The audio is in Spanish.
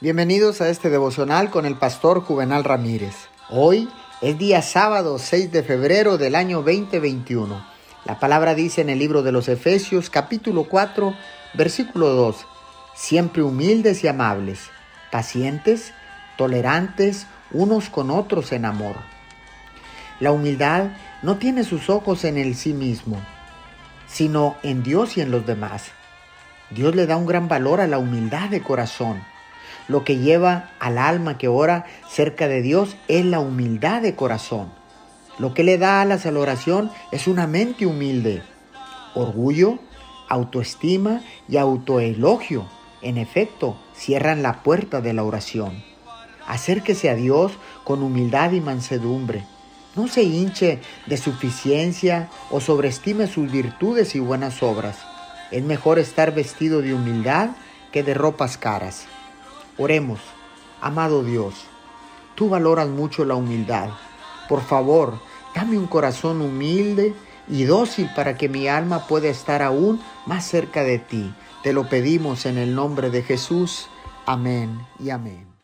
Bienvenidos a este devocional con el pastor Juvenal Ramírez. Hoy es día sábado 6 de febrero del año 2021. La palabra dice en el libro de los Efesios capítulo 4 versículo 2, siempre humildes y amables, pacientes, tolerantes unos con otros en amor. La humildad no tiene sus ojos en el sí mismo, sino en Dios y en los demás. Dios le da un gran valor a la humildad de corazón lo que lleva al alma que ora cerca de Dios es la humildad de corazón. Lo que le da alas a la oración es una mente humilde. Orgullo, autoestima y autoelogio, en efecto, cierran la puerta de la oración. Acérquese a Dios con humildad y mansedumbre. No se hinche de suficiencia o sobreestime sus virtudes y buenas obras. Es mejor estar vestido de humildad que de ropas caras. Oremos, amado Dios, tú valoras mucho la humildad. Por favor, dame un corazón humilde y dócil para que mi alma pueda estar aún más cerca de ti. Te lo pedimos en el nombre de Jesús. Amén y amén.